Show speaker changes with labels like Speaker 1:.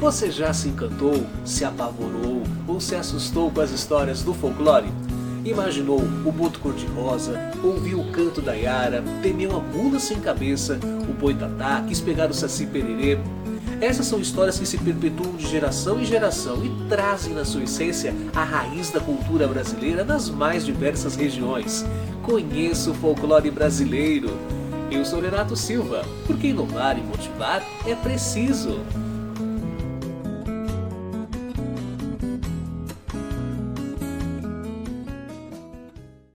Speaker 1: Você já se encantou, se apavorou ou se assustou com as histórias do folclore? Imaginou o boto cor-de-rosa, ouviu o canto da Yara, temeu a mula sem cabeça, o boitatá, quis pegar o saci pererê? Essas são histórias que se perpetuam de geração em geração e trazem na sua essência a raiz da cultura brasileira nas mais diversas regiões. Conheça o folclore brasileiro. Eu sou Renato Silva, porque inovar e motivar é preciso.